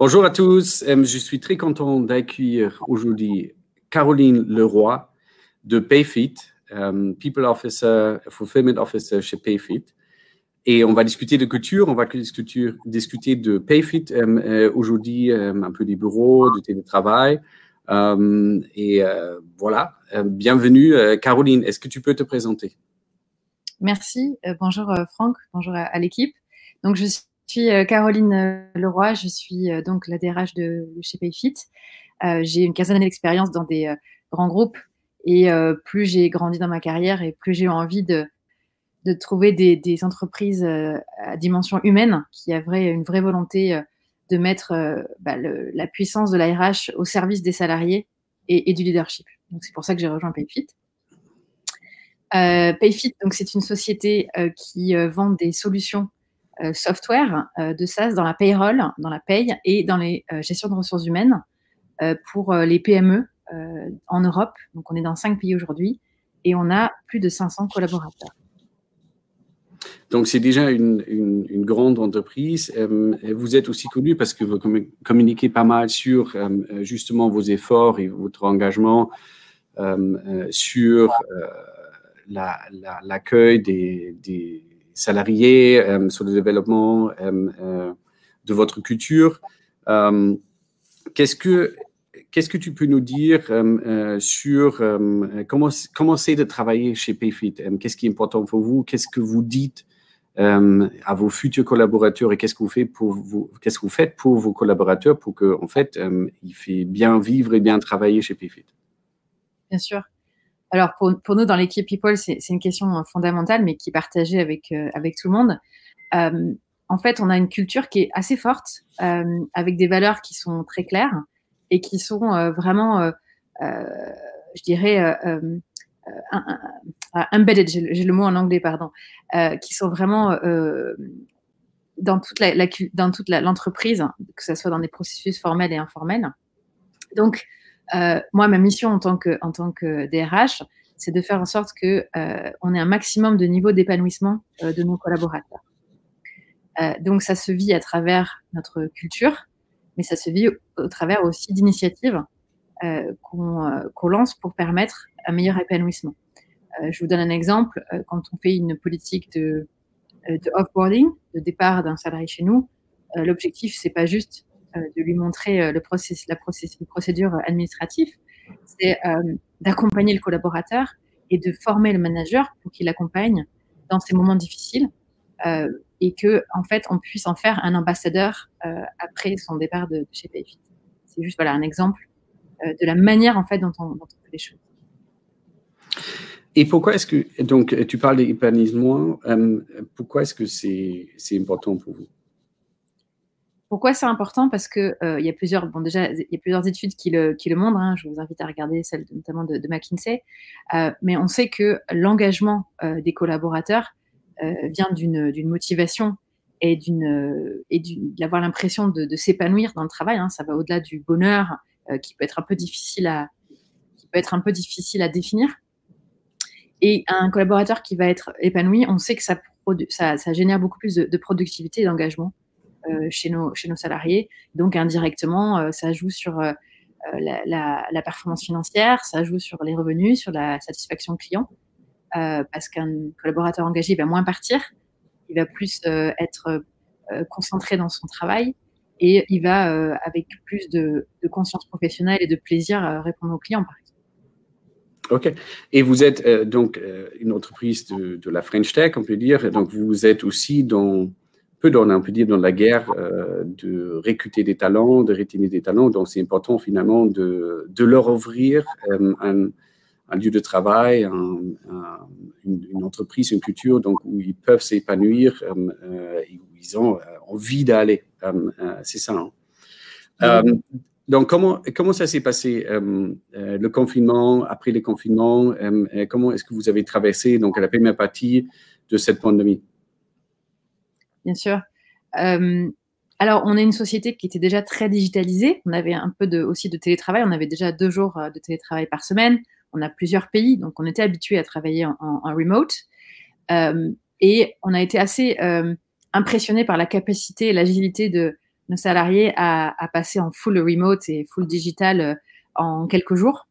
Bonjour à tous, euh, je suis très content d'accueillir aujourd'hui Caroline Leroy de Payfit, euh, People Officer, Fulfillment Officer chez Payfit. Et on va discuter de culture, on va discuter, de Payfit euh, aujourd'hui, un peu des bureaux, du télétravail. et voilà, bienvenue. Caroline, est-ce que tu peux te présenter? Merci. bonjour Franck, bonjour à, l'équipe. Donc je suis Caroline Leroy, je suis donc la DRH de, chez Payfit. j'ai une quinzaine d'expérience dans des grands groupes et plus j'ai grandi dans ma carrière et plus j'ai eu envie de, trouver des, entreprises à dimension humaine qui avaient une vraie volonté de mettre bah, la puissance de l'ARH au service des salariés et, et du leadership. Donc c'est pour ça que j'ai rejoint Payfit. Payfit, c'est une société qui vend des solutions software de SaaS dans la payroll, dans la paye et dans les gestions de ressources humaines pour les PME en Europe. Donc on est dans cinq pays aujourd'hui et on a plus de 500 collaborateurs. Donc, c'est déjà une, une, grande entreprise. vous êtes aussi connu parce que vous communiquez pas mal sur justement vos efforts et votre engagement sur l'accueil des, salariés, euh, sur le développement euh, euh, de votre culture. Qu'est-ce que Qu'est-ce que tu peux nous dire sur comment, c'est de travailler chez Payfit? Qu'est-ce qui est important pour vous? Qu'est-ce que vous dites à vos futurs collaborateurs et qu'est-ce que vous faites pour vous, qu'est-ce que vous faites pour vos collaborateurs pour que en fait il fait bien vivre et bien travailler chez Payfit? Bien sûr. Alors, pour, nous, dans l'équipe People, c'est une question euh, fondamentale, mais qui est partagée avec, euh, avec tout le monde. Euh, en fait, on a une culture qui est assez forte, avec des valeurs qui sont très claires et qui sont vraiment, je dirais, embedded, j'ai le mot en anglais, pardon, qui sont vraiment dans toute la, dans toute l'entreprise, que ce soit dans des processus formels et informels. Donc, euh, moi, ma mission en tant que, en tant que DRH, c'est de faire en sorte que euh, on ait un maximum de niveau d'épanouissement euh, de nos collaborateurs. donc, ça se vit à travers notre culture, mais ça se vit au, travers aussi d'initiatives qu'on lance pour permettre un meilleur épanouissement. je vous donne un exemple. quand on fait une politique de, de offboarding, de départ d'un salarié chez nous, l'objectif, c'est pas juste euh, de lui montrer euh, le process, la procédure administrative, c'est euh, d'accompagner le collaborateur et de former le manager pour qu'il l'accompagne dans ces moments difficiles et que en fait on puisse en faire un ambassadeur après son départ de, chez Payfit. C'est juste voilà un exemple de la manière en fait dont on, fait les choses. Et pourquoi est-ce que donc tu parles d'épanouissement Pourquoi est-ce que c'est important pour vous? Pourquoi c'est important? Parce que euh, il y a plusieurs, bon déjà, il y a plusieurs études qui le, montrent. Hein. je vous invite à regarder celle notamment de, McKinsey. Euh, mais on sait que l'engagement euh, des collaborateurs vient d'une motivation et d'avoir l'impression de, s'épanouir dans le travail. Hein. Ça va au-delà du bonheur qui peut être un peu difficile à définir. Et un collaborateur qui va être épanoui, on sait que ça, génère beaucoup plus de productivité et d'engagement. Euh, chez, nos, chez nos salariés. Donc indirectement, euh, ça joue sur euh, la, performance financière, ça joue sur les revenus, sur la satisfaction client, parce qu'un collaborateur engagé va moins partir, il va plus être concentré dans son travail et il va avec plus de, conscience professionnelle et de plaisir répondre aux clients, par exemple. OK. Et vous êtes donc une entreprise de, de, la French Tech, on peut dire. Donc, vous êtes aussi dans dans, on peut dire, dans la guerre euh, de recruter des talents, de retenir des talents. Donc, c'est important finalement de, de leur ouvrir euh, un, un, lieu de travail, une, entreprise, une culture donc, où ils peuvent s'épanouir euh, et où ils ont envie d'aller. c'est ça. Hein. donc, comment, comment ça s'est passé, le confinement, après le confinement Comment est-ce que vous avez traversé donc, la première partie de cette pandémie? Bien sûr. Euh, alors, on est une société qui était déjà très digitalisée. On avait un peu aussi de télétravail. On avait déjà deux jours euh, de télétravail par semaine. On a plusieurs pays, donc on était habitué à travailler en, remote. Euh, et on a été assez impressionné par la capacité et l'agilité de, nos salariés à, passer en full remote et full digital en quelques jours.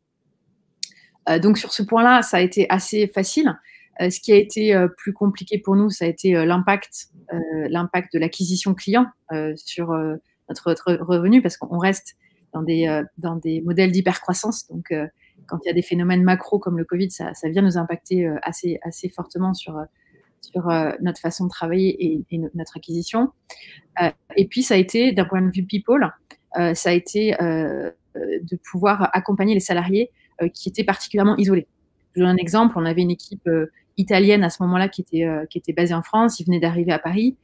donc sur ce point-là, ça a été assez facile. Ce qui a été plus compliqué pour nous, ça a été l'impact, l'impact de l'acquisition client sur notre, revenu, parce qu'on reste dans des, dans des modèles d'hypercroissance. Donc quand il y a des phénomènes macro comme le Covid, ça, vient nous impacter euh, assez, assez fortement sur, euh, sur euh, notre façon de travailler et, notre acquisition. et puis, ça a été, d'un point de vue people, ça a été de pouvoir accompagner les salariés qui étaient particulièrement isolés. Je vous donne un exemple, on avait une équipe italienne à ce moment-là qui était, qui était basée en France, ils venaient d'arriver à Paris,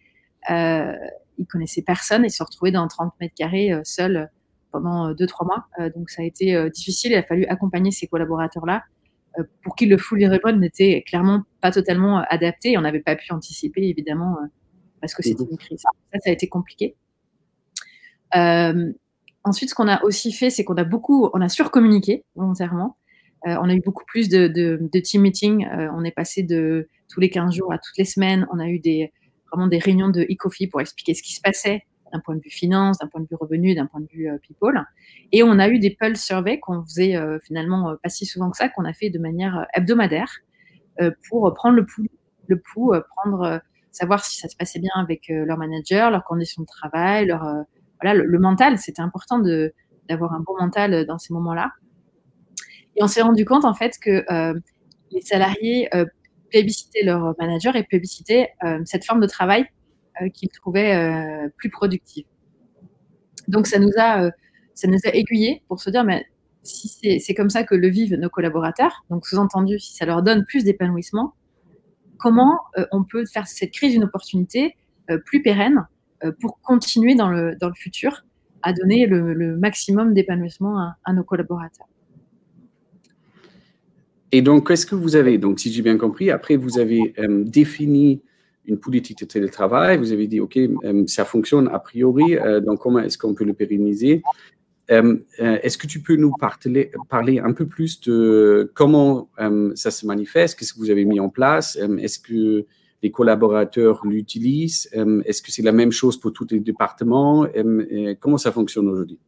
euh, ils connaissaient personne et se retrouvaient dans 30 mètres carrés seuls pendant euh, deux, trois mois. Euh, donc ça a été euh, difficile. Il a fallu accompagner ces collaborateurs-là pour qui le full remote n'était clairement pas totalement adapté. On n'avait pas pu anticiper, évidemment, parce que c'était une crise. Ça, ça a été compliqué. ensuite, ce qu'on a aussi fait, c'est qu'on a beaucoup, on a surcommuniqué volontairement. On a eu beaucoup plus de, de, team meetings. on est passé de tous les 15 jours à toutes les semaines. On a eu des, vraiment des réunions de e-coffee pour expliquer ce qui se passait, d'un point de vue finance, d'un point de vue revenu, d'un point de vue euh, people. Et on a eu des pulse surveys qu'on faisait euh, finalement euh, pas si souvent que ça, qu'on a fait de manière hebdomadaire pour prendre le pouls, le prendre, savoir si ça se passait bien avec leur manager, leurs conditions de travail, leur, voilà, le, mental. C'était important de, d'avoir un bon mental dans ces moments-là. Et on s'est rendu compte en fait que les salariés plébiscitaient leur manager et plébiscitaient cette forme de travail euh, qu'ils trouvaient euh, plus productive. Donc ça nous a, euh, aiguillés pour se dire, mais si c'est comme ça que le vivent nos collaborateurs, donc sous-entendu, si ça leur donne plus d'épanouissement, comment on peut faire cette crise une opportunité plus pérenne pour continuer dans le, dans le futur à donner le, maximum d'épanouissement à, nos collaborateurs? Et donc, qu'est-ce que vous avez, donc si j'ai bien compris, après vous avez défini une politique de télétravail. Vous avez dit, OK, euh, ça fonctionne a priori, euh, donc comment est-ce qu'on peut le pérenniser? Euh, Est-ce que tu peux nous parler un peu plus de comment ça se manifeste? Qu'est-ce que vous avez mis en place? Est-ce que les collaborateurs l'utilisent? Est-ce que c'est la même chose pour tous les départements? Comment ça fonctionne aujourd'hui?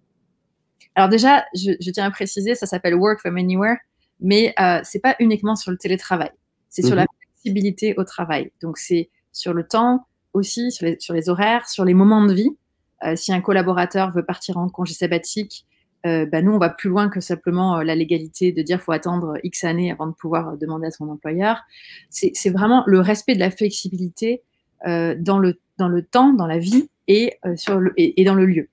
Alors déjà, je, tiens à préciser, ça s'appelle Work from Anywhere, mais euh, c'est pas uniquement sur le télétravail, c'est sur la mhm. flexibilité au travail. Donc c'est sur le temps aussi, sur les, sur les horaires, sur les moments de vie. Euh, si un collaborateur veut partir en congé sabbatique, euh, bah nous, on va plus loin que simplement euh, la légalité de dire faut attendre X années avant de pouvoir demander à son employeur. C'est vraiment le respect de la flexibilité dans, le, dans le temps, dans la vie et, sur le, et, dans le lieu.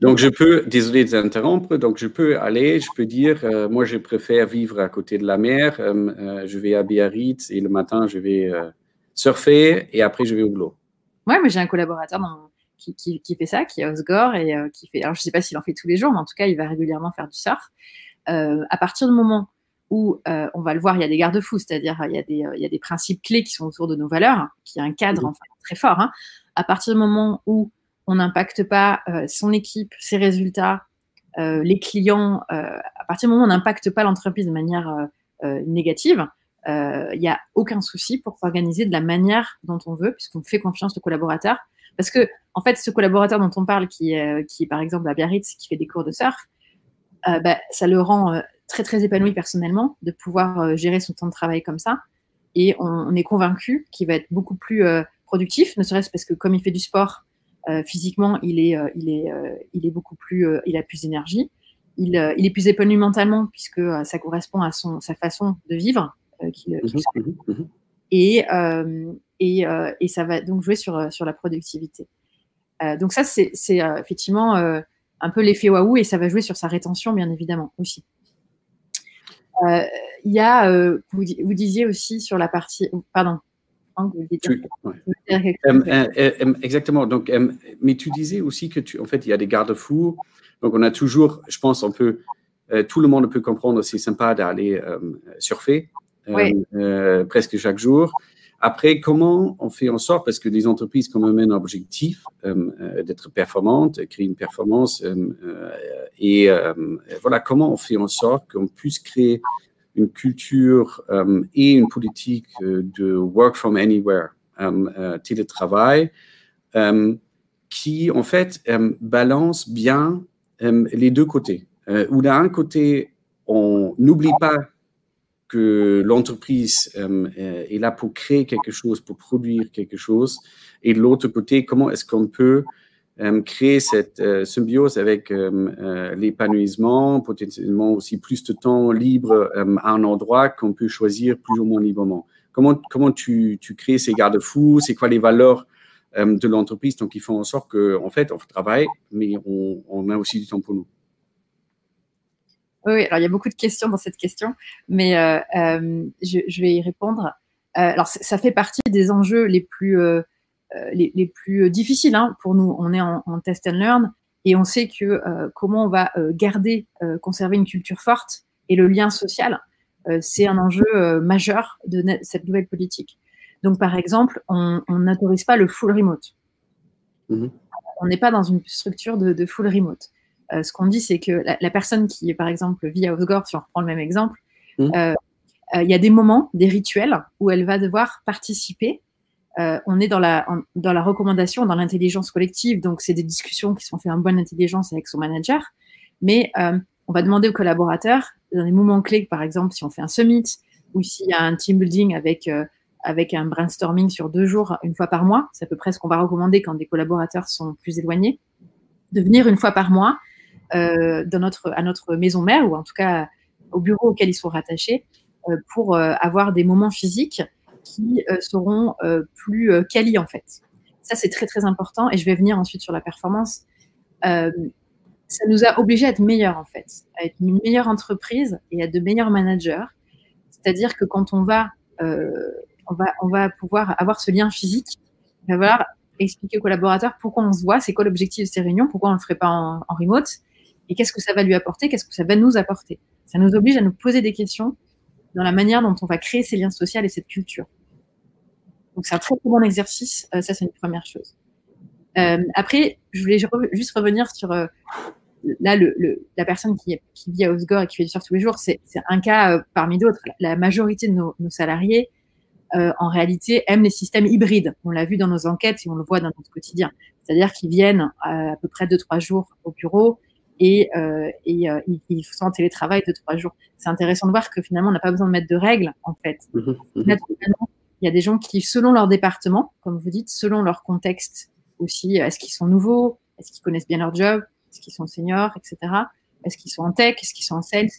Donc, je peux, désolé de t'interrompre, donc je peux aller, je peux dire, moi, je préfère vivre à côté de la mer, je vais à Biarritz et le matin, je vais surfer et après je vais au boulot. Ouais, mais j'ai un collaborateur qui, qui, fait ça, qui est Osgore et euh, qui fait. Alors je sais pas s'il en fait tous les jours, mais en tout cas il va régulièrement faire du surf. Euh, à partir du moment où euh, on va le voir, il y a des garde-fous, c'est-à-dire il y, a des, il y a des principes clés qui sont autour de nos valeurs, qui a un cadre enfin, très fort. Hein. À partir du moment où on n'impacte pas son équipe, ses résultats, les clients, à partir du moment où on n'impacte pas l'entreprise de manière négative, il euh, n'y a aucun souci pour s'organiser de la manière dont on veut, puisqu'on fait confiance au collaborateur. Parce que, en fait, ce collaborateur dont on parle, qui, qui est par exemple à Biarritz, qui fait des cours de surf, euh, bah, ça le rend euh, très, très épanoui personnellement de pouvoir gérer son temps de travail comme ça. Et on, est convaincu qu'il va être beaucoup plus productif, ne serait-ce parce que comme il fait du sport, physiquement, il est, il, est, il est beaucoup plus, il a plus d'énergie. Il, il, est plus épanoui mentalement puisque ça correspond à son, sa façon de vivre euh, qui, mmh mmh Et, euh, et, euh, et, ça va donc jouer sur, sur la productivité. donc ça, c'est effectivement un peu l'effet waouh et ça va jouer sur sa rétention, bien évidemment, aussi. Il y a, vous, vous, disiez aussi sur la partie, pardon. Exactement. Donc, mais tu disais aussi que tu, en fait, il y a des garde-fous. Donc, on a toujours, je pense, on peut, tout le monde peut comprendre, c'est sympa d'aller surfer. Euh, euh, presque chaque jour. Après, comment on fait en sorte, parce que les entreprises ont même un objectif euh, d'être performantes, créer une performance, et voilà, comment on fait en sorte qu'on puisse créer une culture et une politique de work from anywhere, télétravail, qui, en fait, balance bien les deux côtés. où d'un côté, on n'oublie pas que l'entreprise est là pour créer quelque chose, pour produire quelque chose, et de l'autre côté, comment est-ce qu'on peut euh, créer cette euh, symbiose avec euh, l'épanouissement, potentiellement aussi plus de temps libre à un endroit qu'on peut choisir plus ou moins librement. Comment, comment tu, tu crées ces garde-fous? C'est quoi les valeurs de l'entreprise? Donc, ils font en sorte qu'en en fait, on travaille, mais on, on, a aussi du temps pour nous. Oui, alors il y a beaucoup de questions dans cette question, mais je, vais y répondre. alors, ça fait partie des enjeux les plus euh, les, plus difficiles hein, pour nous. On est en, test and learn et on sait que euh, comment on va euh, garder, conserver une culture forte et le lien social, c'est un enjeu majeur de cette nouvelle politique. Donc, par exemple, on n'autorise pas le full remote. Mm-hmm. On n'est pas dans une structure de, full remote. ce qu'on dit, c'est que la, personne qui, par exemple, vit à Osgore, si on reprend le même exemple, mm-hmm. il y a des moments, des rituels où elle va devoir participer euh, on est dans la, dans la recommandation, dans l'intelligence collective. Donc, c'est des discussions qui sont faites en bonne intelligence avec son manager. Mais euh, on va demander aux collaborateurs, dans des moments clés, par exemple, si on fait un summit ou s'il y a un team building avec, euh, avec un brainstorming sur deux jours, une fois par mois, c'est à peu près ce qu'on va recommander quand des collaborateurs sont plus éloignés, de venir une fois par mois dans notre, à notre maison mère ou en tout cas au bureau auquel ils sont rattachés pour avoir des moments physiques qui euh, seront euh, plus euh, quali en fait. Ça, c'est très très important et je vais venir ensuite sur la performance. ça nous a obligés à être meilleurs en fait, à être une meilleure entreprise et à de meilleurs managers. C'est-à-dire que quand on va, on va, on va pouvoir avoir ce lien physique, il va falloir expliquer aux collaborateurs pourquoi on se voit, c'est quoi l'objectif de ces réunions, pourquoi on ne le ferait pas en, en remote, et qu'est-ce que ça va lui apporter, qu'est-ce que ça va nous apporter. Ça nous oblige à nous poser des questions dans la manière dont on va créer ces liens sociaux et cette culture. Donc c'est un très, bon exercice, euh, ça c'est une première chose. Euh, après, je voulais juste revenir sur euh, là la personne qui, vit à Osgore et qui fait du surf tous les jours, c'est un cas parmi d'autres. La majorité de nos salariés, en réalité, aiment les systèmes hybrides. On l'a vu dans nos enquêtes et on le voit dans notre quotidien. C'est-à-dire qu'ils viennent à, peu près deux trois jours au bureau et, et ils, sont en télétravail deux trois jours. C'est intéressant de voir que finalement, on n'a pas besoin de mettre de règles en fait. Mmh mmh il y a des gens qui, selon leur département, comme vous dites, selon leur contexte aussi, est-ce qu'ils sont nouveaux, est-ce qu'ils connaissent bien leur job, est-ce qu'ils sont seniors, etc. Est-ce qu'ils sont en tech, est-ce qu'ils sont en sales?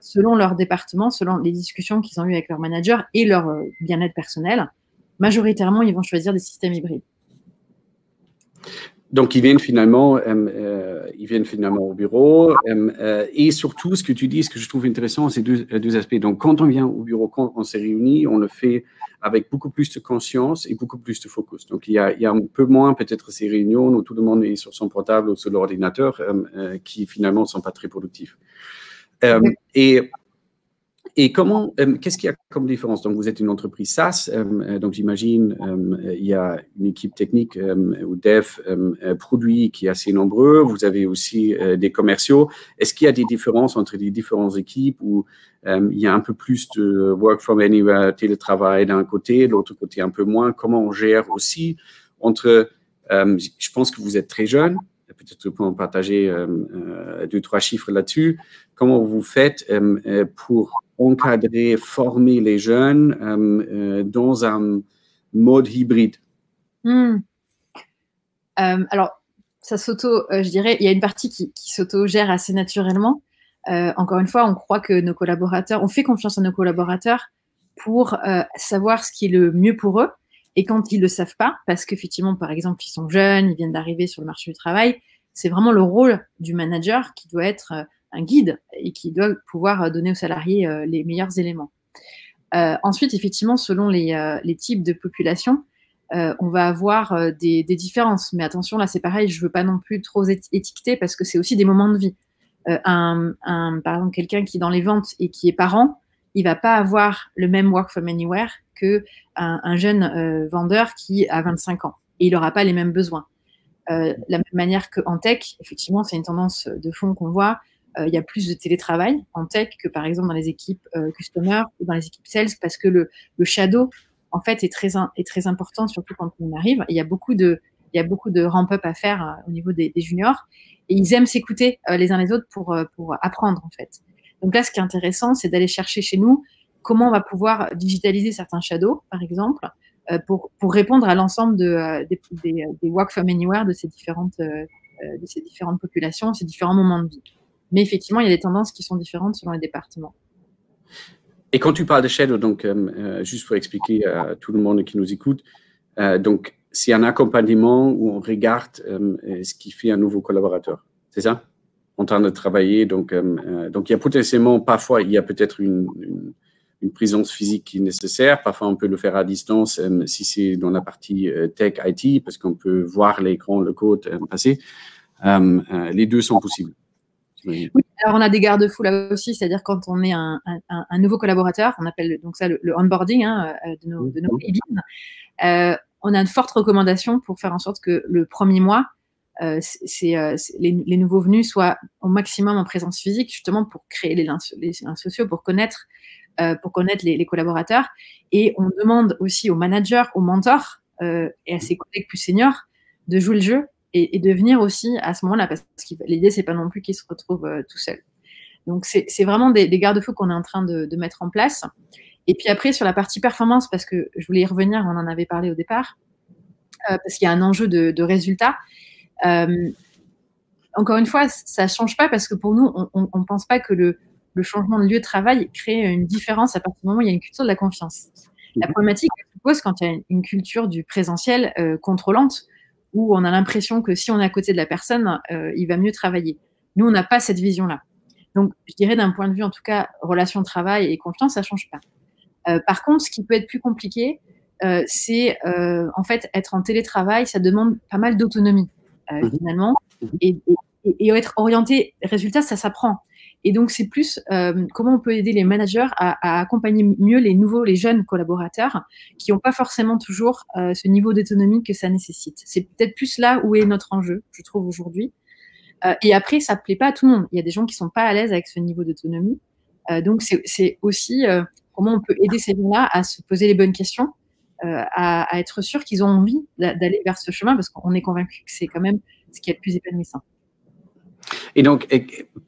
Selon leur département, selon les discussions qu'ils ont eues avec leur manager et leur euh, bien-être personnel, majoritairement, ils vont choisir des systèmes hybrides. Donc, ils viennent finalement, euh, euh, ils viennent finalement au bureau. Euh, et surtout, ce que tu dis, ce que je trouve intéressant, c'est deux, deux, aspects. Donc, quand on vient au bureau, quand on s'est réunis, on le fait avec beaucoup plus de conscience et beaucoup plus de focus. Donc, il y a, il y a un peu moins peut-être ces réunions où tout le monde est sur son portable ou sur l'ordinateur qui finalement ne sont pas très productifs. et et comment, euh, qu'est-ce qu'il y a comme différence? Donc, vous êtes une entreprise SaaS, euh, euh, donc j'imagine il y a une équipe technique ou dev produit qui est assez nombreux. Vous avez aussi des commerciaux. Est-ce qu'il y a des différences entre les différentes équipes où il y a un peu plus de work from anywhere, télétravail d'un côté, de l'autre côté un peu moins? Comment on gère aussi entre, je pense que vous êtes très jeune, peut-être pour partager deux, trois chiffres là-dessus. Comment vous faites pour encadrer, former les jeunes euh, euh, dans un mode hybride? Hmm. euh, Alors, ça s'auto, je dirais, il y a une partie qui, qui s'auto-gère assez naturellement. encore une fois, on croit que nos collaborateurs, on fait confiance à nos collaborateurs pour savoir ce qui est le mieux pour eux. Et quand ils ne le savent pas, parce qu'effectivement, par exemple, ils sont jeunes, ils viennent d'arriver sur le marché du travail, c'est vraiment le rôle du manager qui doit être un guide et qui doit pouvoir euh, donner aux salariés euh, les meilleurs éléments. Euh, ensuite, effectivement, selon les, types de population, on va avoir des, différences. Mais attention, là, c'est pareil, je ne veux pas non plus trop étiqueter parce que c'est aussi des moments de vie. un, par exemple, quelqu'un qui est dans les ventes et qui est parent, il va pas avoir le même work from anywhere que un, jeune vendeur qui a 25 ans et il n'aura pas les mêmes besoins. la même manière qu'en tech, effectivement, c'est une tendance de fond qu'on voit. Euh, il y a plus de télétravail en tech que par exemple dans les équipes euh, customer ou dans les équipes sales parce que le, le shadow en fait est très, est très important surtout quand on arrive. il y a beaucoup de de ramp-up à faire au niveau des, juniors. Et ils aiment s'écouter les uns les autres pour, pour apprendre, en fait. Donc là, ce qui est intéressant, c'est d'aller chercher chez nous comment on va pouvoir digitaliser certains shadows, par exemple, pour, pour répondre à l'ensemble de, des, des, des, work from anywhere de ces différentes, de ces différentes populations, ces différents moments de vie. Mais effectivement, il y a des tendances qui sont différentes selon les départements. Et quand tu parles de shadow, donc euh, euh, juste pour expliquer à tout le monde qui nous écoute, euh, donc c'est un accompagnement où on regarde ce qui fait un nouveau collaborateur, c'est ça? En train de travailler, donc donc il y a potentiellement parfois il y a peut-être une, présence physique qui est nécessaire. Parfois on peut le faire à distance si c'est dans la partie tech IT parce qu'on peut voir l'écran, le code passer. les deux sont possibles. Oui, alors on a des garde-fous là aussi, c'est-à-dire quand on est un, nouveau collaborateur, on appelle donc ça le, onboarding hein, euh, de nos, de nos euh, on a une forte recommandation pour faire en sorte que le premier mois, euh, c'est, les, nouveaux venus soient au maximum en présence physique, justement pour créer les liens, sociaux, pour connaître, pour connaître les, collaborateurs. Et on demande aussi aux managers, aux mentors et à ses collègues plus seniors de jouer le jeu et, de venir aussi à ce moment-là, parce que l'idée, c'est pas non plus qu'ils se retrouvent euh, tout seuls. Donc, c'est vraiment des, garde-fous qu'on est en train de, mettre en place. Et puis après, sur la partie performance, parce que je voulais y revenir, on en avait parlé au départ, euh, parce qu'il y a un enjeu de, de résultat. Euh, encore une fois, ça ne change pas parce que pour nous, on ne pense pas que le, le, changement de lieu de travail crée une différence à partir du moment où il y a une culture de la confiance. La problématique se pose quand il y a une culture du présentiel contrôlante où on a l'impression que si on est à côté de la personne, euh, il va mieux travailler. Nous, on n'a pas cette vision-là. Donc, je dirais d'un point de vue, en tout cas, relation de travail et confiance, ça ne change pas. Euh, par contre, ce qui peut être plus compliqué, euh, c'est en fait être en télétravail, ça demande pas mal d'autonomie mhm. finalement, et, et, être orienté résultat, ça s'apprend. Et donc, c'est plus euh, comment on peut aider les managers à, accompagner mieux les nouveaux, les jeunes collaborateurs qui n'ont pas forcément toujours euh, ce niveau d'autonomie que ça nécessite. C'est peut-être plus là où est notre enjeu, je trouve, aujourd'hui. Euh, et après, ça ne plaît pas à tout le monde. Il y a des gens qui ne sont pas à l'aise avec ce niveau d'autonomie. donc, c'est aussi comment on peut aider ces gens-là à se poser les bonnes questions, à, à, être sûr qu'ils ont envie d'aller vers ce chemin, parce qu'on est convaincu que c'est quand même ce qui est le plus épanouissant. Et donc,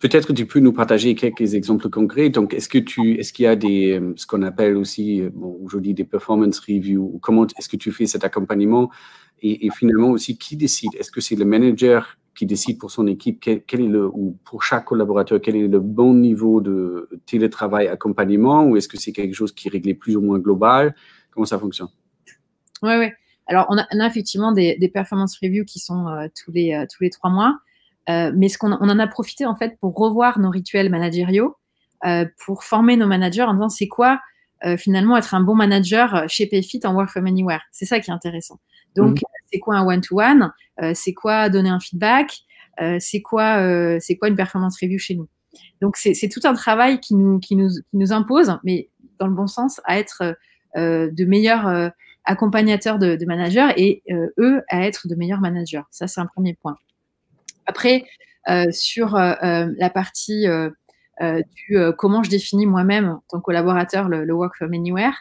peut-être tu peux nous partager quelques exemples concrets. Donc, est-ce que tu, est-ce qu'il y a des, euh, ce qu'on appelle aussi, euh, bon, aujourd'hui des performance reviews, comment est-ce que tu fais cet accompagnement? Et, finalement aussi, qui décide? Est-ce que c'est le manager qui décide pour son équipe quel, est le, ou pour chaque collaborateur, quel est le bon niveau de télétravail accompagnement? Ou est-ce que c'est quelque chose qui est réglé plus ou moins global? Comment ça fonctionne? Oui, oui. Alors, on a, effectivement des, des, performance reviews qui sont euh, tous, les, tous les trois mois. Euh, mais ce qu'on on en a profité en fait pour revoir nos rituels managériaux, euh, pour former nos managers en disant c'est quoi euh, finalement être un bon manager chez Payfit en Work from Anywhere? C'est ça qui est intéressant. Donc, mmh. c'est quoi un one-to-one? C'est quoi donner un feedback? C'est quoi, c'est quoi une performance review chez nous? Donc, c'est tout un travail qui nous, qui, nous, qui nous impose, mais dans le bon sens, à être de meilleurs accompagnateurs de, de managers et eux à être de meilleurs managers. Ça, c'est un premier point. Après, euh, sur euh, euh, la partie du comment je définis moi-même en tant que collaborateur le, work from anywhere,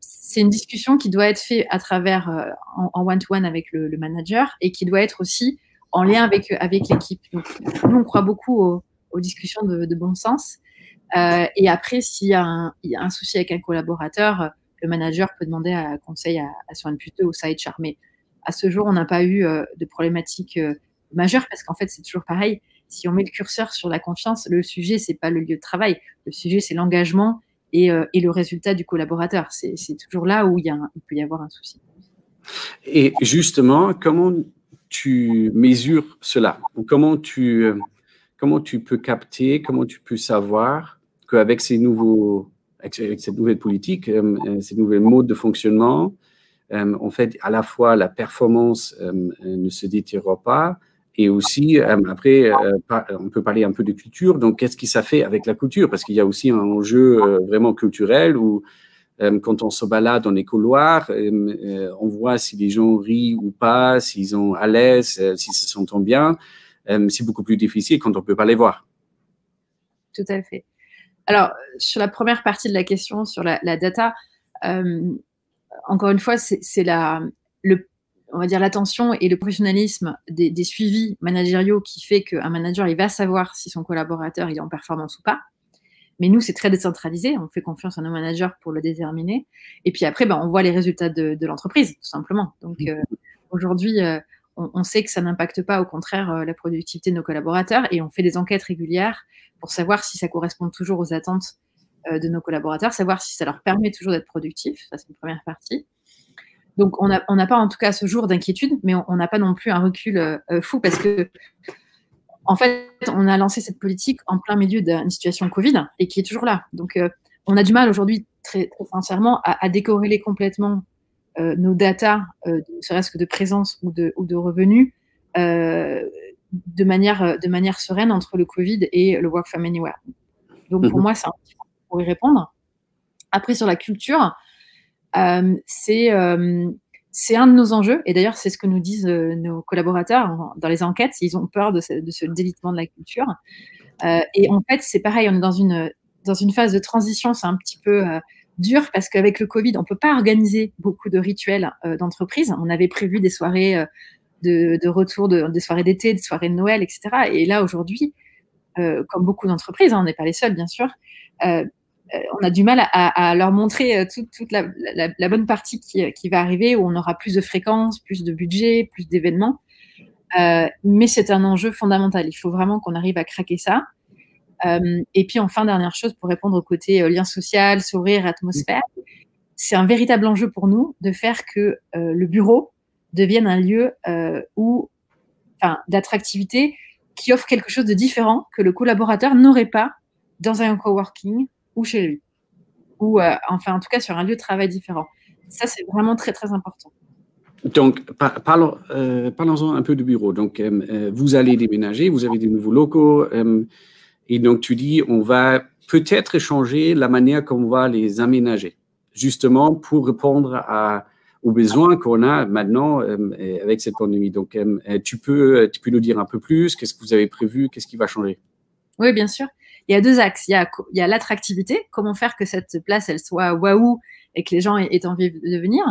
c'est une discussion qui doit être faite à travers en one-to-one avec le, manager et qui doit être aussi en lien avec, avec l'équipe. Donc, nous, on croit beaucoup aux, discussions de, bon sens. et après, s'il y, a un souci avec un collaborateur, le manager peut demander un conseil à, son plutôt au side char. Mais à ce jour, on n'a pas eu de problématique majeur parce qu'en fait, c'est toujours pareil. Si on met le curseur sur la confiance, le sujet, c'est pas le lieu de travail. Le sujet, c'est l'engagement et, euh, et, le résultat du collaborateur. C'est toujours là où il, peut y avoir un souci. Et justement, comment tu mesures cela? Comment tu, comment tu peux capter, comment tu peux savoir qu'avec ces nouveaux, avec cette nouvelle politique, euh, euh, ces nouveaux modes de fonctionnement, en fait, à la fois la performance ne se détériore pas, et aussi, euh, après, euh, on peut parler un peu de culture. Donc, qu'est-ce qui ça fait avec la culture Parce qu'il y a aussi un enjeu euh, vraiment culturel où, quand on se balade dans les couloirs, on voit si les gens rient ou pas, s'ils sont à l'aise, s'ils se sentent bien. C'est beaucoup plus difficile quand on ne peut pas les voir. Tout à fait. Alors, sur la première partie de la question, sur la, la data, encore une fois, c'est le on va dire l'attention et le professionnalisme des, suivis managériaux qui fait qu'un manager il va savoir si son collaborateur il est en performance ou pas. Mais nous, c'est très décentralisé. On fait confiance à nos managers pour le déterminer. Et puis après, ben, on voit les résultats de, l'entreprise, tout simplement. Donc euh, aujourd'hui, euh, on, sait que ça n'impacte pas, au contraire, euh, la productivité de nos collaborateurs. Et on fait des enquêtes régulières pour savoir si ça correspond toujours aux attentes de nos collaborateurs, savoir si ça leur permet toujours d'être productifs. Ça, c'est une première partie. Donc, on n'a pas en tout cas ce jour d'inquiétude, mais on n'a pas non plus un recul euh, euh, fou parce que, en fait, on a lancé cette politique en plein milieu d'une situation Covid et qui est toujours là. Donc, euh, on a du mal aujourd'hui, très, sincèrement, à, décorréler complètement nos datas, ne serait-ce que de présence ou de, ou de revenus, de, manière, de manière sereine entre le Covid et le Work from Anywhere. Donc, pour mhm. moi, c'est un petit pour y répondre. Après, sur la culture, euh, euh, c'est un de nos enjeux, et d'ailleurs c'est ce que nous disent euh, nos collaborateurs dans les enquêtes, ils ont peur de ce, délitement de la culture. et en fait, c'est pareil, on est dans une, phase de transition, c'est un petit peu dur parce qu'avec le Covid, on ne peut pas organiser beaucoup de rituels d'entreprise. On avait prévu des soirées de, retour, de, des soirées d'été, des soirées de Noël, etc. Et là, aujourd'hui, comme beaucoup d'entreprises, hein, on n'est pas les seuls, bien sûr, on a du mal à, leur montrer euh, toute, la, bonne partie qui, va arriver, où on aura plus de fréquences, plus de budget, plus d'événements. Euh, mais c'est un enjeu fondamental. Il faut vraiment qu'on arrive à craquer ça. et puis enfin, dernière chose, pour répondre au côté lien social, sourire, atmosphère, c'est un véritable enjeu pour nous de faire que le bureau devienne un lieu enfin, d'attractivité qui offre quelque chose de différent que le collaborateur n'aurait pas dans un coworking ou chez lui. Ou, euh, enfin, en tout cas, sur un lieu de travail différent. Ça, c'est vraiment très, très important. Donc, euh, parlons-en un peu du bureau. Donc, euh, vous allez déménager, vous avez des nouveaux locaux, et donc tu dis, on va peut-être échanger la manière qu'on va les aménager, justement pour répondre à, aux besoins qu'on a maintenant avec cette pandémie. Donc, tu, peux, tu peux nous dire un peu plus, qu'est-ce que vous avez prévu, qu'est-ce qui va changer? Oui, bien sûr il y a deux axes. Il y a, l'attractivité, comment faire que cette place, elle soit waouh et que les gens aient envie de venir.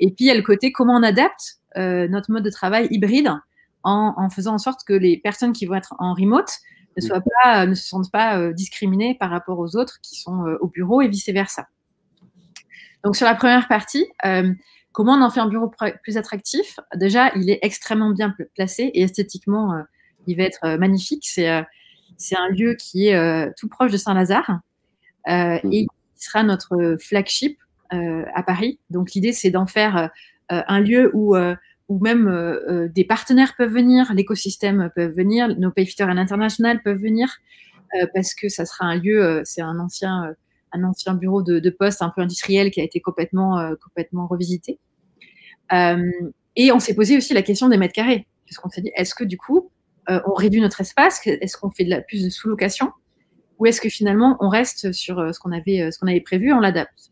Et puis, il y a le côté comment on adapte euh, notre mode de travail hybride en, faisant en sorte que les personnes qui vont être en remote ne, soient pas, ne se sentent pas euh, discriminées par rapport aux autres qui sont euh, au bureau et vice-versa. Donc, sur la première partie, comment on en fait un bureau plus attractif? Déjà, il est extrêmement bien placé et esthétiquement, il va être magnifique. C'est c'est un lieu qui est euh, tout proche de Saint-Lazare euh, et mhm. qui sera notre flagship euh, à Paris. Donc l'idée, c'est d'en faire un lieu où où même des partenaires peuvent venir, l'écosystème peut venir, nos payfitters à l'international peuvent venir, parce que ça sera un lieu, c'est un ancien, un ancien bureau de, poste un peu industriel qui a été complètement, complètement revisité. et on s'est posé aussi la question des mètres carrés, puisqu'on s'est dit, est-ce que du coup, euh, on réduit notre espace Est-ce qu'on fait de la, plus de sous-location Ou est-ce que finalement on reste sur euh, ce qu'on avait, euh, avait prévu, on l'adapte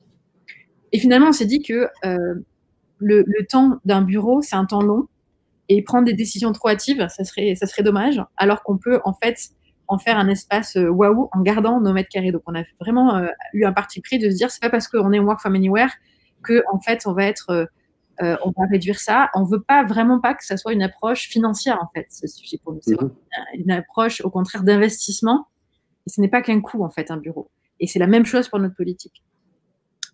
Et finalement, on s'est dit que le, temps d'un bureau, c'est un temps long. Et prendre des décisions trop hâtives, ça serait, ça serait dommage. Alors qu'on peut en fait en faire un espace waouh en gardant nos mètres carrés. Donc on a vraiment eu un parti pris de se dire c'est pas parce qu'on est work from anywhere que en fait on va être euh, on va réduire ça. On veut pas vraiment pas que ça soit une approche financière en fait, ce sujet pour nous. C'est mhm. une approche au contraire d'investissement. Et ce n'est pas qu'un coût en fait un bureau. Et c'est la même chose pour notre politique.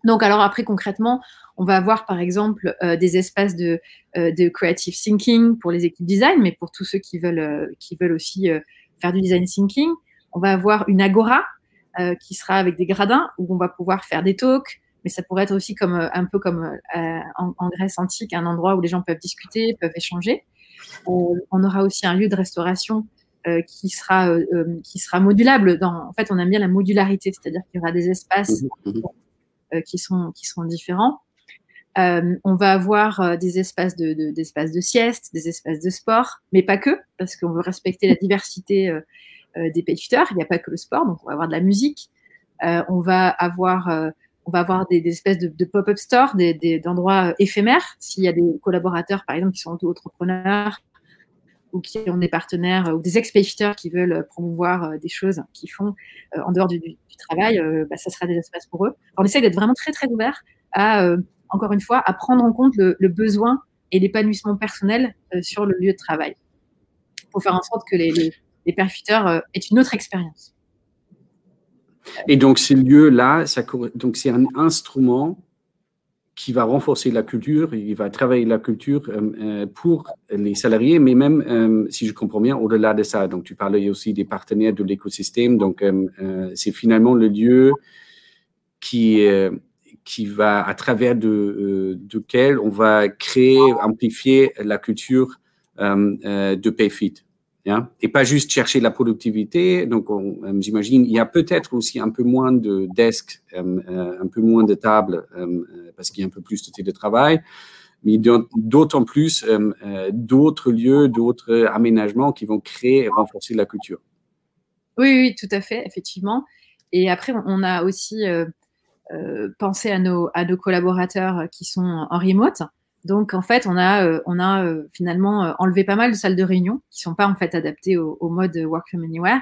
Donc alors après concrètement, on va avoir par exemple euh, des espaces de, euh, de, creative thinking pour les équipes design, mais pour tous ceux qui veulent, qui veulent aussi faire du design thinking. On va avoir une agora qui sera avec des gradins où on va pouvoir faire des talks, mais ça pourrait être aussi comme, euh, un peu comme euh, en, Grèce antique, un endroit où les gens peuvent discuter, peuvent échanger. Euh, on aura aussi un lieu de restauration qui, sera, qui sera modulable. Dans, en fait, on aime bien la modularité, c'est-à-dire qu'il y aura des espaces mmh mmh qui, sont, qui seront différents. on va avoir des espaces de, de, de sieste, des espaces de sport, mais pas que, parce qu'on veut respecter la diversité des payteurs. Il n'y a pas que le sport, donc on va avoir de la musique. on va avoir on va avoir des, espèces de, pop-up stores, des, endroits euh, éphémères. S'il y a des collaborateurs, par exemple, qui sont auto-entrepreneurs ou qui ont des partenaires euh, ou des ex qui veulent euh, promouvoir des choses qu'ils font en dehors du, travail, bah, ça sera des espaces pour eux. on essaie d'être vraiment très, très ouvert à, encore une fois, à prendre en compte le, besoin et l'épanouissement personnel sur le lieu de travail, pour faire en sorte que les, les, les aient une autre expérience. Et donc, ces lieux-là, donc c'est un instrument qui va renforcer la culture, il va travailler la culture euh, euh, pour les salariés, mais même, euh, si je comprends bien, au-delà de ça. Donc, tu parlais aussi des partenaires de l'écosystème. Donc, c'est finalement le lieu qui, qui va, à travers de, duquel on va créer, amplifier la culture de PayFit. Hein, et pas juste chercher la productivité. Donc, euh, j'imagine, il y a peut-être aussi un peu moins de desks, euh, euh, un peu moins de tables, parce qu'il y a un peu plus de télétravail, mais d'autant plus d'autres lieux, d'autres aménagements qui vont créer et renforcer la culture. Oui, oui, tout à fait, effectivement. Et après, on a aussi pensé à nos, à nos collaborateurs qui sont en remote. Donc en fait, on a, euh, on a euh, finalement euh, enlevé pas mal de salles de réunion qui sont pas en fait adaptées au, mode work from anywhere,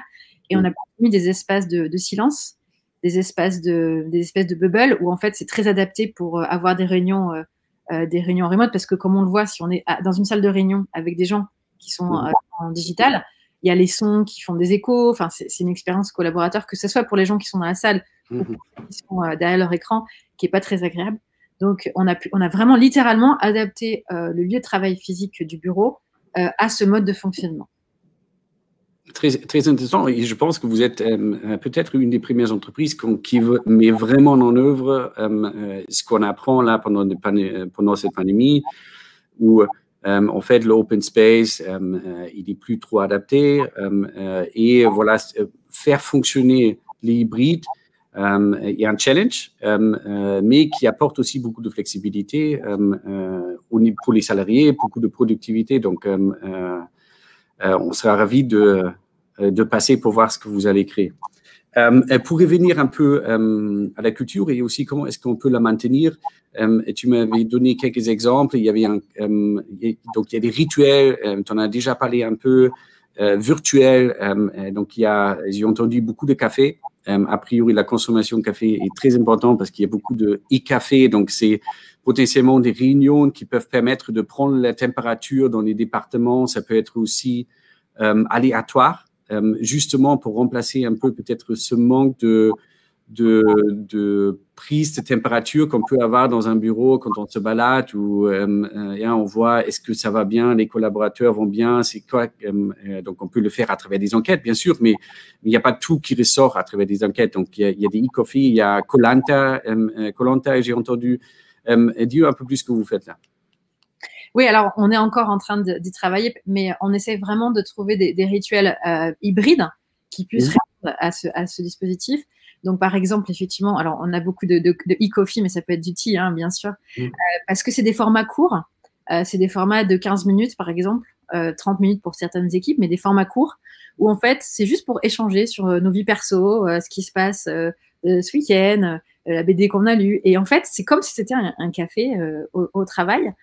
et on a mis des espaces de, silence, des espaces de, des espèces de bubbles où en fait c'est très adapté pour avoir des réunions, des réunions remote parce que comme on le voit, si on est dans une salle de réunion avec des gens qui sont en digital, il y a les sons qui font des échos. Enfin, c'est une expérience collaborateur que ce soit pour les gens qui sont dans la salle ou pour les gens qui sont derrière leur écran, qui est pas très agréable. Donc, on a, vraiment littéralement adapté euh, le lieu de travail physique du bureau euh, à ce mode de fonctionnement. Très, intéressant. Et je pense que vous êtes euh, peut-être une des premières entreprises qui met vraiment en œuvre ce qu'on apprend là pendant, cette pandémie, où en fait l'open space, il n'est plus trop adapté. et voilà, faire fonctionner les hybrides il y a un challenge, euh, euh, mais qui apporte aussi beaucoup de flexibilité pour les salariés, beaucoup de productivité. Donc, on sera ravis de, passer pour voir ce que vous allez créer. pour revenir un peu à la culture et aussi comment est-ce qu'on peut la maintenir, tu m'avais donné quelques exemples. Il y avait donc il y a des rituels, tu en as déjà parlé un peu, virtuels. donc il y a, j'ai entendu beaucoup de café. Euh, a priori, la consommation de café est très importante parce qu'il y a beaucoup de e-café. Donc, c'est potentiellement des réunions qui peuvent permettre de prendre la température dans les départements. Ça peut être aussi euh, aléatoire, euh, justement pour remplacer un peu peut-être ce manque de, de, de, prise de température qu'on peut avoir dans un bureau quand on se balade ou euh, euh on voit est-ce que ça va bien, les collaborateurs vont bien, c'est quoi. Euh, donc on peut le faire à travers des enquêtes, bien sûr, mais il n'y a pas tout qui ressort à travers des enquêtes. Donc il y a, il y a des e-coffee, il y a Colanta, Colanta, j'ai entendu. dis un peu plus ce que vous faites là. Oui, alors on est encore en train d'y travailler, mais on essaie vraiment de trouver des, des rituels hybrides qui puissent répondre à ce, à ce dispositif. Donc, par exemple, effectivement, alors on a beaucoup de, e-coffee, mais ça peut être du tea, hein, bien sûr, mm. euh, parce que c'est des formats courts. Euh, c'est des formats de 15 minutes, par exemple, 30 euh, minutes pour certaines équipes, mais des formats courts où, en fait, c'est juste pour échanger sur nos vies perso, ce qui se passe ce week-end, la BD qu'on a lue. Et en fait, c'est comme si c'était un, café au, travail.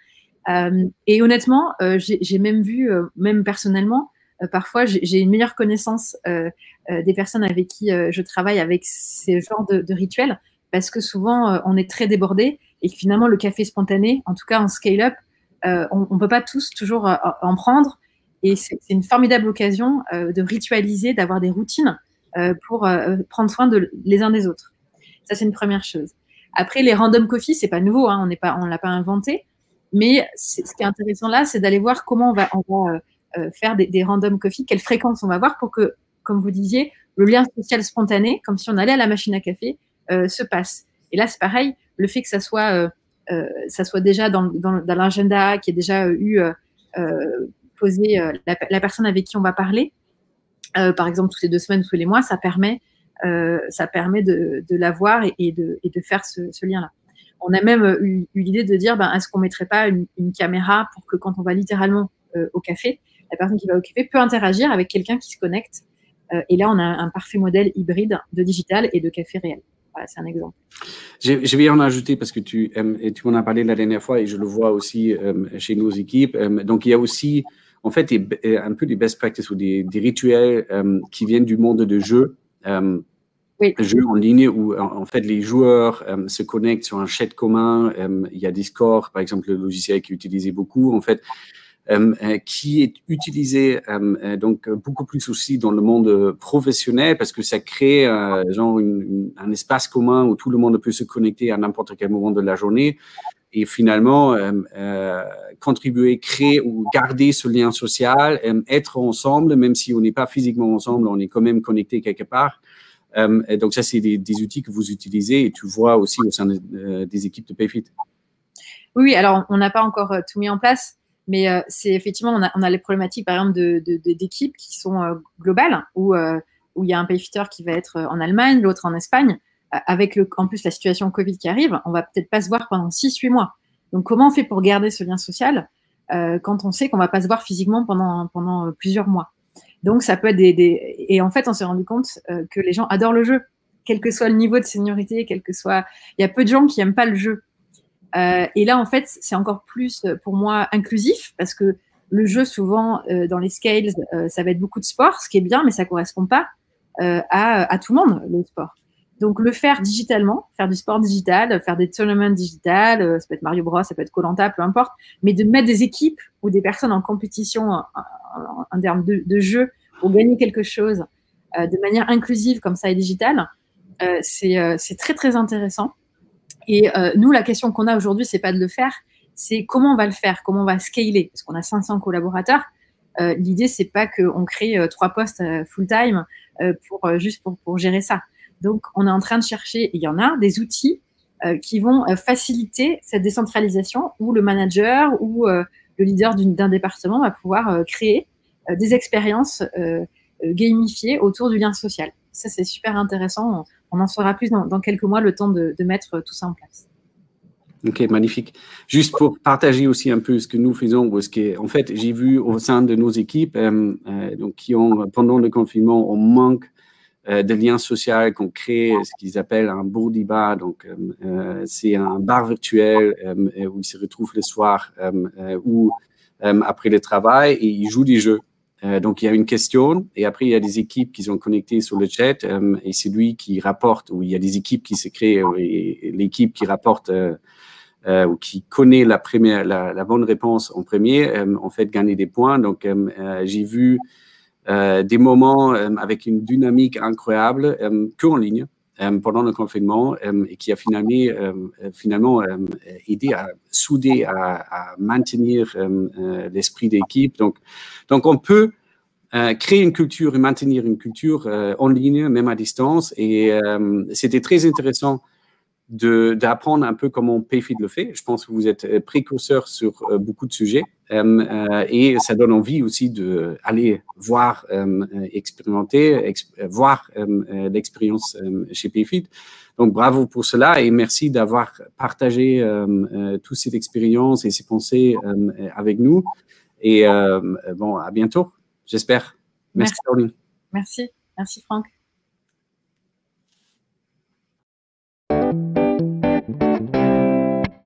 et honnêtement, j'ai même vu, même personnellement, parfois j'ai une meilleure connaissance euh, euh, des personnes avec qui je travaille avec ces genres de, rituels parce que souvent on est très débordé et finalement le café spontané, en tout cas en scale-up, on ne peut pas tous toujours en prendre. Et c'est une formidable occasion de ritualiser, d'avoir des routines pour prendre soin de les uns des autres. Ça, c'est une première chose. Après, les random coffee, c'est pas nouveau, hein, on on l'a pas inventé. Mais ce qui est intéressant là, c'est d'aller voir comment on va, on va euh, faire des, random coffee, quelle fréquence on va avoir pour que, comme vous disiez, le lien social spontané, comme si on allait à la machine à café, euh, se passe. Et là, c'est pareil, le fait que ça soit, euh, ça soit déjà dans, dans, l'agenda, qu'il y ait déjà eu posé la, personne avec qui on va parler, par exemple tous les deux semaines, tous les mois, ça permet, ça permet de, de l'avoir et, de, et de faire ce, lien-là. On a même eu, l'idée de dire, ben, est-ce qu'on mettrait pas une, caméra pour que quand on va littéralement au café, la personne qui va occuper peut interagir avec quelqu'un qui se connecte. Euh, et là, on a un parfait modèle hybride de digital et de café réel. Voilà, c'est un exemple. Je, vais en ajouter parce que tu, euh, tu m'en as parlé la dernière fois et je le vois aussi euh, chez nos équipes. donc, il y a aussi, en fait, un peu des best practices ou des, rituels qui viennent du monde de jeu. jeu en ligne où en fait les joueurs se connectent sur un chat commun. il y a Discord, par exemple, le logiciel qui est utilisé beaucoup. En fait, euh, euh, qui est utilisé euh, donc beaucoup plus aussi dans le monde professionnel parce que ça crée genre un espace commun où tout le monde peut se connecter à n'importe quel moment de la journée et finalement contribuer, créer ou garder ce lien social, être ensemble, même si on n'est pas physiquement ensemble, on est quand même connecté quelque part. donc ça, c'est des, outils que vous utilisez et tu vois aussi au sein des équipes de PayFit. Oui, alors on n'a pas encore tout mis en place. Mais euh, c'est effectivement, on a, les problématiques, par exemple, d'équipes de, qui sont euh, globales, où, euh, où il y a un payfitter qui va être en Allemagne, l'autre en Espagne. Avec le, en plus la situation Covid qui arrive, on va peut-être pas se voir pendant 6-8 mois. Donc, comment on fait pour garder ce lien social quand on sait qu'on va pas se voir physiquement pendant, pendant plusieurs mois? Donc, ça peut être des. Et en fait, on s'est rendu compte que les gens adorent le jeu, quel que soit le niveau de seniorité, quel que soit. Il y a peu de gens qui aiment pas le jeu. Euh, et là, en fait, c'est encore plus euh, pour moi inclusif parce que le jeu, souvent, euh, dans les scales, ça va être beaucoup de sport, ce qui est bien, mais ça correspond pas à, tout le monde, le sport. Donc, le faire digitalement, faire du sport digital, faire des tournaments digital, ça peut être Mario Bros, ça peut être Colanta, peu importe, mais de mettre des équipes ou des personnes en compétition en, termes de, de, jeu pour gagner quelque chose de manière inclusive comme ça et digitale, c'est très, très intéressant. Et euh, nous, la question qu'on a aujourd'hui, c'est pas de le faire, c'est comment on va le faire, comment on va scaler, parce qu'on a 500 collaborateurs. Euh, L'idée, c'est pas qu'on crée euh, trois postes euh, full time euh, pour juste pour, gérer ça. Donc, on est en train de chercher, il y en a des outils qui vont faciliter cette décentralisation où le manager ou le leader d'un département va pouvoir créer des expériences gamifiées autour du lien social. Ça, c'est super intéressant on en saura plus dans, quelques mois, le temps de, mettre tout ça en place. Ok, magnifique. Juste pour partager aussi un peu ce que nous faisons, parce que en fait, j'ai vu au sein de nos équipes, euh, euh, donc qui ont pendant le confinement, on manque euh, de liens sociaux, qu'on crée ce qu'ils appellent un body bar. Donc, c'est un bar virtuel où ils se retrouvent le soir ou après le travail et ils jouent des jeux. Euh, donc, il y a une question et après, il y a des équipes qui sont connectées sur le chat euh, et c'est lui qui rapporte, ou il y a des équipes qui se créent et, l'équipe qui rapporte euh, ou qui connaît la, bonne réponse en premier, en fait, gagner des points. Donc, j'ai vu des moments avec une dynamique incroyable qu'en ligne. Pendant le confinement et qui a finalement, finalement aidé à souder, à, maintenir l'esprit d'équipe. Donc, donc, on peut euh, créer une culture et maintenir une culture euh, en ligne, même à distance. Et euh, c'était très intéressant d'apprendre un peu comment PayFit le fait. Je pense que vous êtes précurseur sur beaucoup de sujets et ça donne envie aussi d'aller voir, expérimenter, voir l'expérience chez PayFit. Donc bravo pour cela et merci d'avoir partagé toute cette expérience et ces pensées avec nous. Et euh, bon, à bientôt, j'espère. Merci, Merci. Merci, Franck.